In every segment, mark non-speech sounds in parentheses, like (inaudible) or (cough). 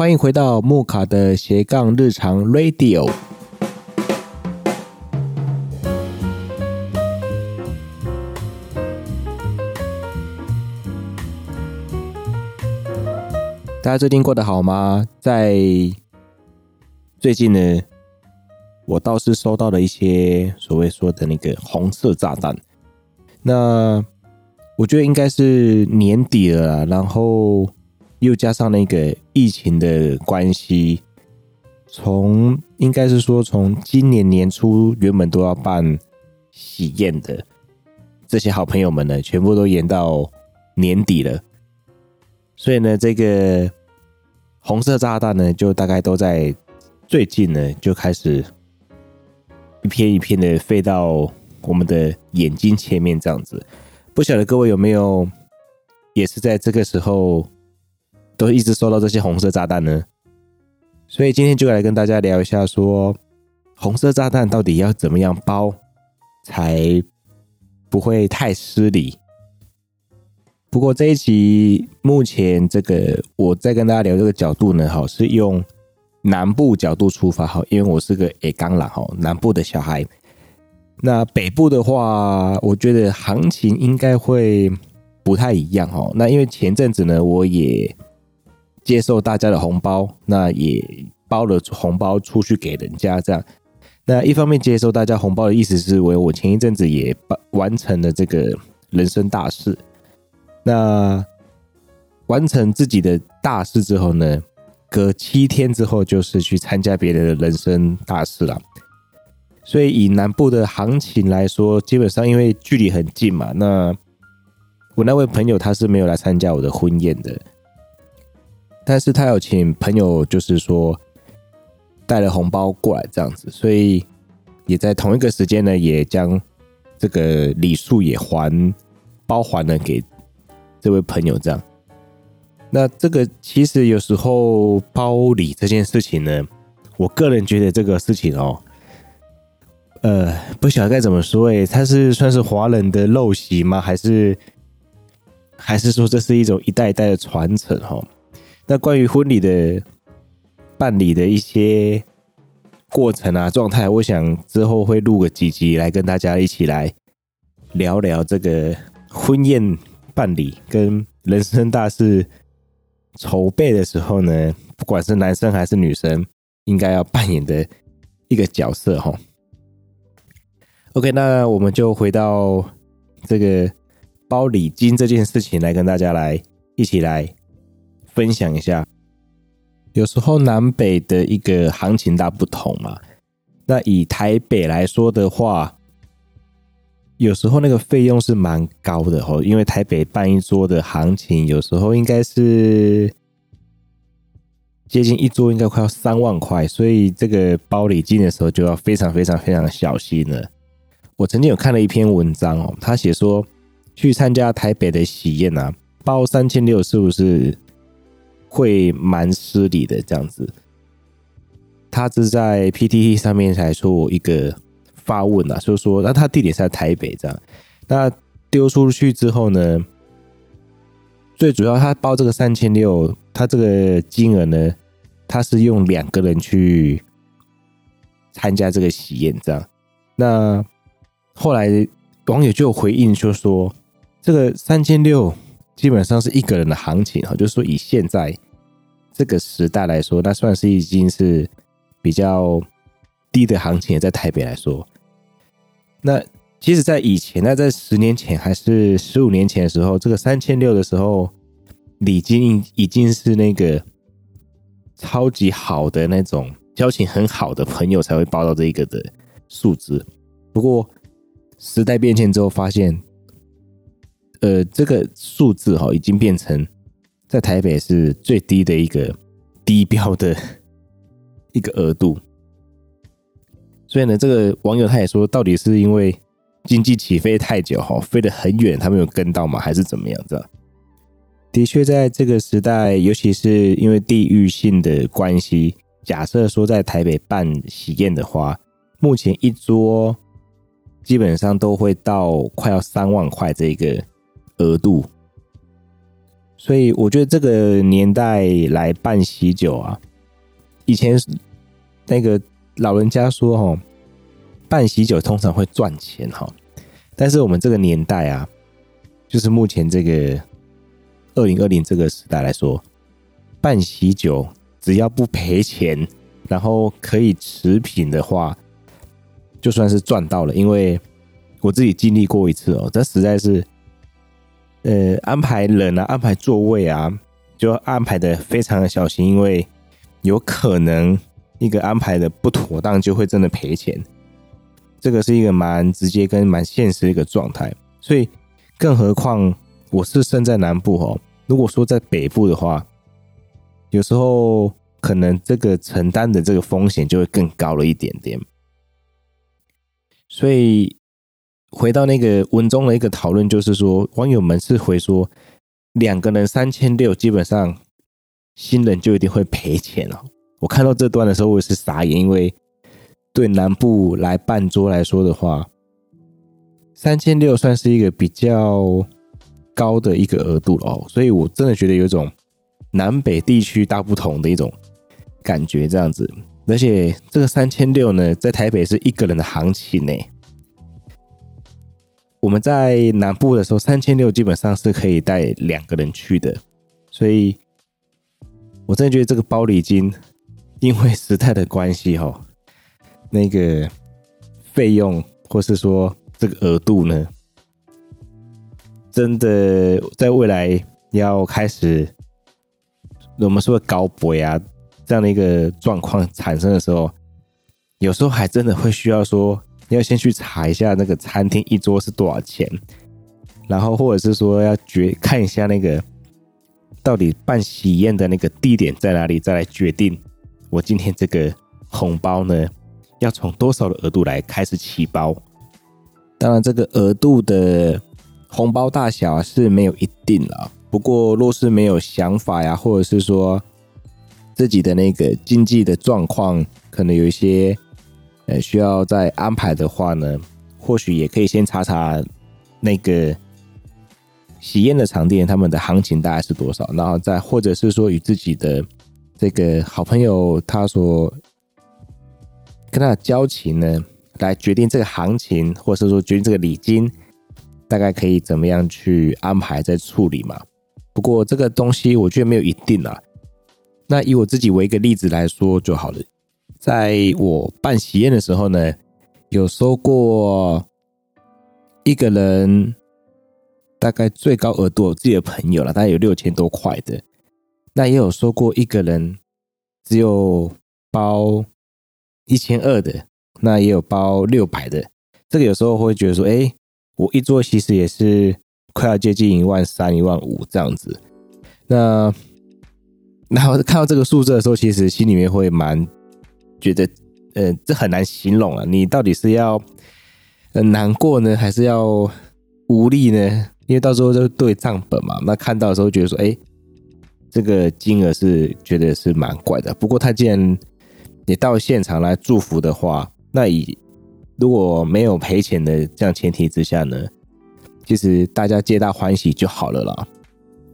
欢迎回到木卡的斜杠日常 Radio。大家最近过得好吗？在最近呢，我倒是收到了一些所谓说的那个红色炸弹。那我觉得应该是年底了，然后又加上那个疫情的关系，从应该是说从今年年初原本都要办喜宴的这些好朋友们呢，全部都延到年底了。所以呢，这个红色炸弹呢，就大概都在最近呢就开始一片一片的飞到我们的眼睛前面，这样子。不晓得各位有没有也是在这个时候都一直收到这些红色炸弹呢？所以今天就来跟大家聊一下，说红色炸弹到底要怎么样包才不会太失礼。不过这一集目前这个我在跟大家聊这个角度呢，好是用南部角度出发，哈，因为我是个诶刚啦，哈，南部的小孩。那北部的话，我觉得行情应该会不太一样哦。那因为前阵子呢，我也接受大家的红包，那也包了红包出去给人家，这样。那一方面接受大家红包的意思是我我前一阵子也完成了这个人生大事。那完成自己的大事之后呢，隔七天之后就是去参加别人的人生大事了。所以以南部的行情来说，基本上因为距离很近嘛，那我那位朋友他是没有来参加我的婚宴的，但是他有请朋友，就是说带了红包过来这样子，所以也在同一个时间呢，也将这个礼数也还包还了给这位朋友这样。那这个其实有时候包礼这件事情呢，我个人觉得这个事情哦。呃，不晓得该怎么说诶，它是算是华人的陋习吗？还是还是说这是一种一代一代的传承？哈，那关于婚礼的办理的一些过程啊、状态，我想之后会录个几集来跟大家一起来聊聊这个婚宴办理跟人生大事筹备的时候呢，不管是男生还是女生，应该要扮演的一个角色，哈。OK，那我们就回到这个包礼金这件事情来跟大家来一起来分享一下。有时候南北的一个行情大不同嘛。那以台北来说的话，有时候那个费用是蛮高的哦，因为台北办一桌的行情，有时候应该是接近一桌应该快要三万块，所以这个包礼金的时候就要非常非常非常小心了。我曾经有看了一篇文章哦，他写说去参加台北的喜宴啊，包三千六是不是会蛮失礼的这样子？他是在 PTT 上面才做一个发问啊，就说那他地点是在台北这样，那丢出去之后呢，最主要他包这个三千六，他这个金额呢，他是用两个人去参加这个喜宴这样，那。后来网友就回应，就说这个三千六基本上是一个人的行情哈，就是说以现在这个时代来说，那算是已经是比较低的行情，在台北来说。那其实，在以前，那在十年前还是十五年前的时候，这个三千六的时候，礼金已经是那个超级好的那种交情很好的朋友才会报到这一个的数字。不过，时代变迁之后，发现，呃，这个数字哈，已经变成在台北是最低的一个低标的一个额度。所以呢，这个网友他也说，到底是因为经济起飞太久哈，飞得很远，他没有跟到吗？还是怎么样？这样的确，在这个时代，尤其是因为地域性的关系，假设说在台北办喜宴的话，目前一桌。基本上都会到快要三万块这个额度，所以我觉得这个年代来办喜酒啊，以前那个老人家说哦，办喜酒通常会赚钱哈，但是我们这个年代啊，就是目前这个二零二零这个时代来说，办喜酒只要不赔钱，然后可以持平的话，就算是赚到了。因为我自己经历过一次哦，这实在是。呃，安排人啊，安排座位啊，就安排的非常的小心，因为有可能一个安排的不妥当，就会真的赔钱。这个是一个蛮直接跟蛮现实的一个状态。所以，更何况我是身在南部哦，如果说在北部的话，有时候可能这个承担的这个风险就会更高了一点点。所以。回到那个文中的一个讨论，就是说网友们是回说，两个人三千六，基本上新人就一定会赔钱了。我看到这段的时候，我也是傻眼，因为对南部来办桌来说的话，三千六算是一个比较高的一个额度哦，所以我真的觉得有一种南北地区大不同的一种感觉这样子。而且这个三千六呢，在台北是一个人的行情呢。我们在南部的时候，三千六基本上是可以带两个人去的，所以我真的觉得这个包礼金，因为时代的关系哈，那个费用或是说这个额度呢，真的在未来要开始我们说的高博啊这样的一个状况产生的时候，有时候还真的会需要说。要先去查一下那个餐厅一桌是多少钱，然后或者是说要决看一下那个到底办喜宴的那个地点在哪里，再来决定我今天这个红包呢要从多少的额度来开始起包。当然，这个额度的红包大小是没有一定了。不过，若是没有想法呀，或者是说自己的那个经济的状况可能有一些。呃，需要再安排的话呢，或许也可以先查查那个喜宴的场地，他们的行情大概是多少，然后再或者是说与自己的这个好朋友他所跟他的交情呢，来决定这个行情，或者是说决定这个礼金，大概可以怎么样去安排再处理嘛。不过这个东西我觉得没有一定啊。那以我自己为一个例子来说就好了。在我办喜宴的时候呢，有收过一个人大概最高额度，我自己的朋友了，大概有六千多块的。那也有收过一个人只有包一千二的，那也有包六百的。这个有时候会觉得说，哎，我一桌其实也是快要接近一万三、一万五这样子。那然后看到这个数字的时候，其实心里面会蛮。觉得，呃，这很难形容啊。你到底是要呃难过呢，还是要无力呢？因为到时候就对账本嘛。那看到的时候觉得说，哎，这个金额是觉得是蛮怪的。不过他既然也到现场来祝福的话，那以如果没有赔钱的这样前提之下呢，其实大家皆大欢喜就好了啦。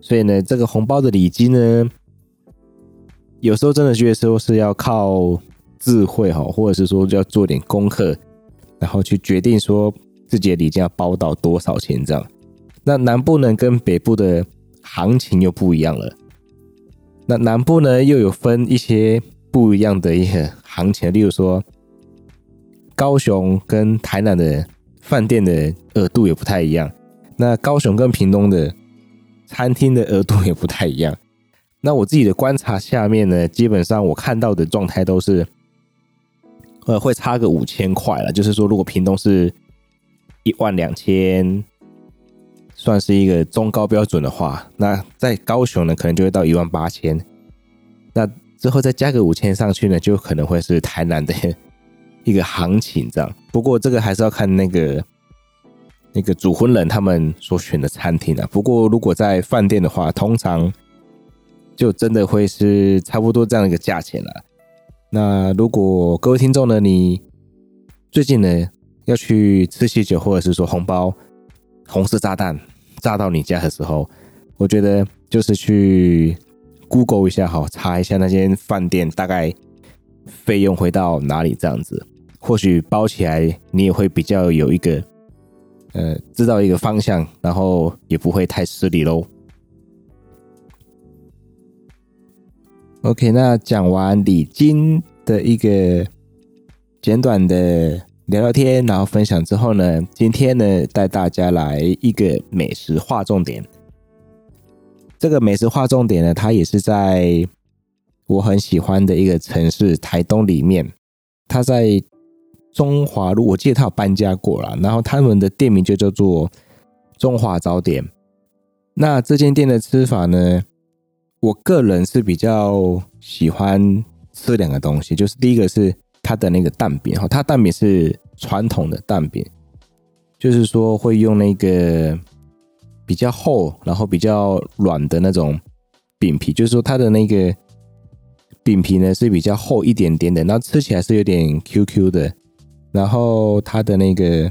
所以呢，这个红包的礼金呢，有时候真的觉得说是要靠。智慧哈，或者是说就要做点功课，然后去决定说自己的礼金要包到多少钱这样。那南部呢跟北部的行情又不一样了。那南部呢又有分一些不一样的一些行情，例如说高雄跟台南的饭店的额度也不太一样。那高雄跟屏东的餐厅的额度也不太一样。那我自己的观察下面呢，基本上我看到的状态都是。呃，会差个五千块了。就是说，如果屏东是一万两千，算是一个中高标准的话，那在高雄呢，可能就会到一万八千。那之后再加个五千上去呢，就可能会是台南的 (laughs) 一个行情这样。不过这个还是要看那个那个主婚人他们所选的餐厅啊。不过如果在饭店的话，通常就真的会是差不多这样一个价钱了。那如果各位听众呢，你最近呢要去吃喜酒，或者是说红包、红色炸弹炸到你家的时候，我觉得就是去 Google 一下哈，查一下那间饭店大概费用会到哪里这样子，或许包起来你也会比较有一个呃知道一个方向，然后也不会太失礼喽。OK，那讲完礼金的一个简短的聊聊天，然后分享之后呢，今天呢带大家来一个美食划重点。这个美食划重点呢，它也是在我很喜欢的一个城市台东里面。它在中华路，我记得它有搬家过了，然后他们的店名就叫做中华早点。那这间店的吃法呢，我个人是比较喜欢吃两个东西，就是第一个是它的那个蛋饼哈，它蛋饼是传统的蛋饼，就是说会用那个比较厚，然后比较软的那种饼皮，就是说它的那个饼皮呢是比较厚一点点的，然后吃起来是有点 QQ 的，然后它的那个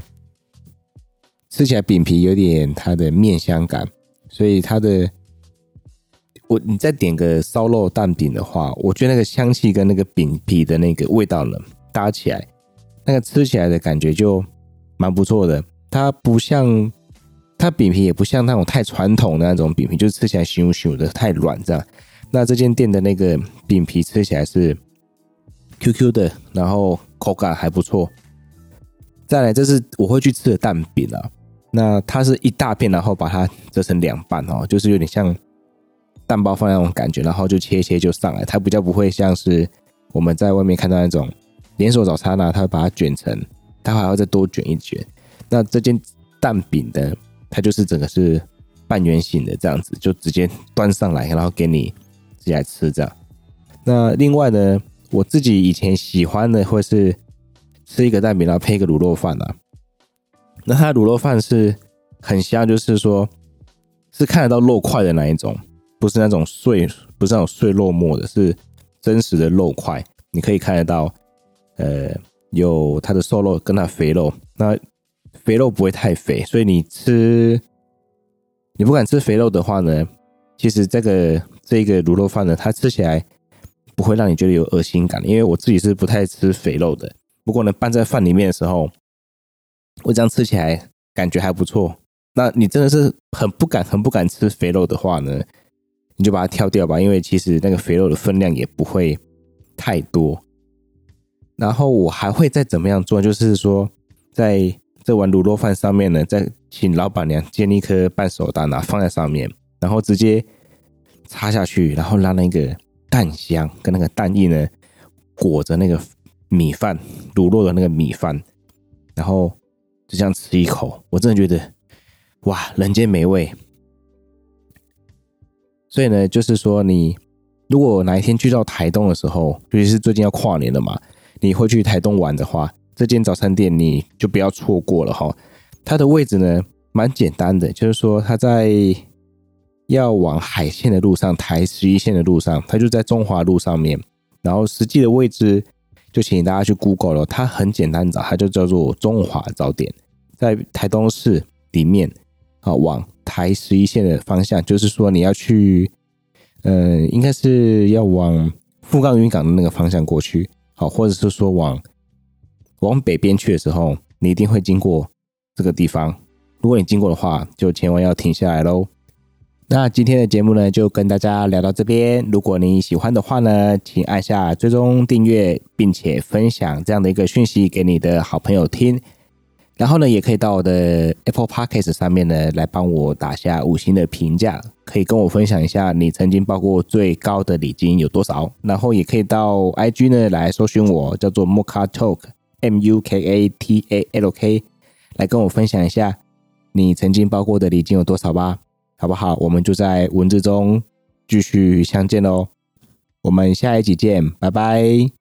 吃起来饼皮有点它的面香感，所以它的。我你再点个烧肉蛋饼的话，我觉得那个香气跟那个饼皮的那个味道呢搭起来，那个吃起来的感觉就蛮不错的。它不像它饼皮也不像那种太传统的那种饼皮，就是吃起来咻咻的太软这样。那这间店的那个饼皮吃起来是 QQ 的，然后口感还不错。再来，这是我会去吃的蛋饼啊。那它是一大片，然后把它折成两半哦，就是有点像。蛋包饭那种感觉，然后就切一切就上来，它比较不会像是我们在外面看到那种连锁早餐呢，它会把它卷成，它还要再多卷一卷。那这件蛋饼的，它就是整个是半圆形的这样子，就直接端上来，然后给你自己来吃这样。那另外呢，我自己以前喜欢的会是吃一个蛋饼，然后配一个卤肉饭啊。那它卤肉饭是很香，就是说是看得到肉块的那一种。不是那种碎，不是那种碎肉末的，是真实的肉块。你可以看得到，呃，有它的瘦肉跟它肥肉。那肥肉不会太肥，所以你吃，你不敢吃肥肉的话呢，其实这个这个卤肉饭呢，它吃起来不会让你觉得有恶心感。因为我自己是不太吃肥肉的，不过呢，拌在饭里面的时候，我这样吃起来感觉还不错。那你真的是很不敢、很不敢吃肥肉的话呢？你就把它挑掉吧，因为其实那个肥肉的分量也不会太多。然后我还会再怎么样做，就是说，在这碗卤肉饭上面呢，再请老板娘煎一颗半熟蛋啊，放在上面，然后直接插下去，然后让那个蛋香跟那个蛋液呢裹着那个米饭卤肉的那个米饭，然后就这样吃一口，我真的觉得哇，人间美味。所以呢，就是说，你如果哪一天去到台东的时候，尤其是最近要跨年了嘛，你会去台东玩的话，这间早餐店你就不要错过了哈。它的位置呢，蛮简单的，就是说它在要往海线的路上，台十一线的路上，它就在中华路上面。然后实际的位置就请大家去 Google 了，它很简单找，它就叫做中华早点，在台东市里面啊，往。台十一线的方向，就是说你要去，呃，应该是要往富冈渔港的那个方向过去，好，或者是说往往北边去的时候，你一定会经过这个地方。如果你经过的话，就千万要停下来喽。那今天的节目呢，就跟大家聊到这边。如果你喜欢的话呢，请按下追踪订阅，并且分享这样的一个讯息给你的好朋友听。然后呢，也可以到我的 Apple Podcast 上面呢，来帮我打下五星的评价，可以跟我分享一下你曾经报过最高的礼金有多少。然后也可以到 IG 呢来搜寻我，叫做 Muka Talk M U K A T A L K，来跟我分享一下你曾经报过的礼金有多少吧，好不好？我们就在文字中继续相见喽，我们下一集见，拜拜。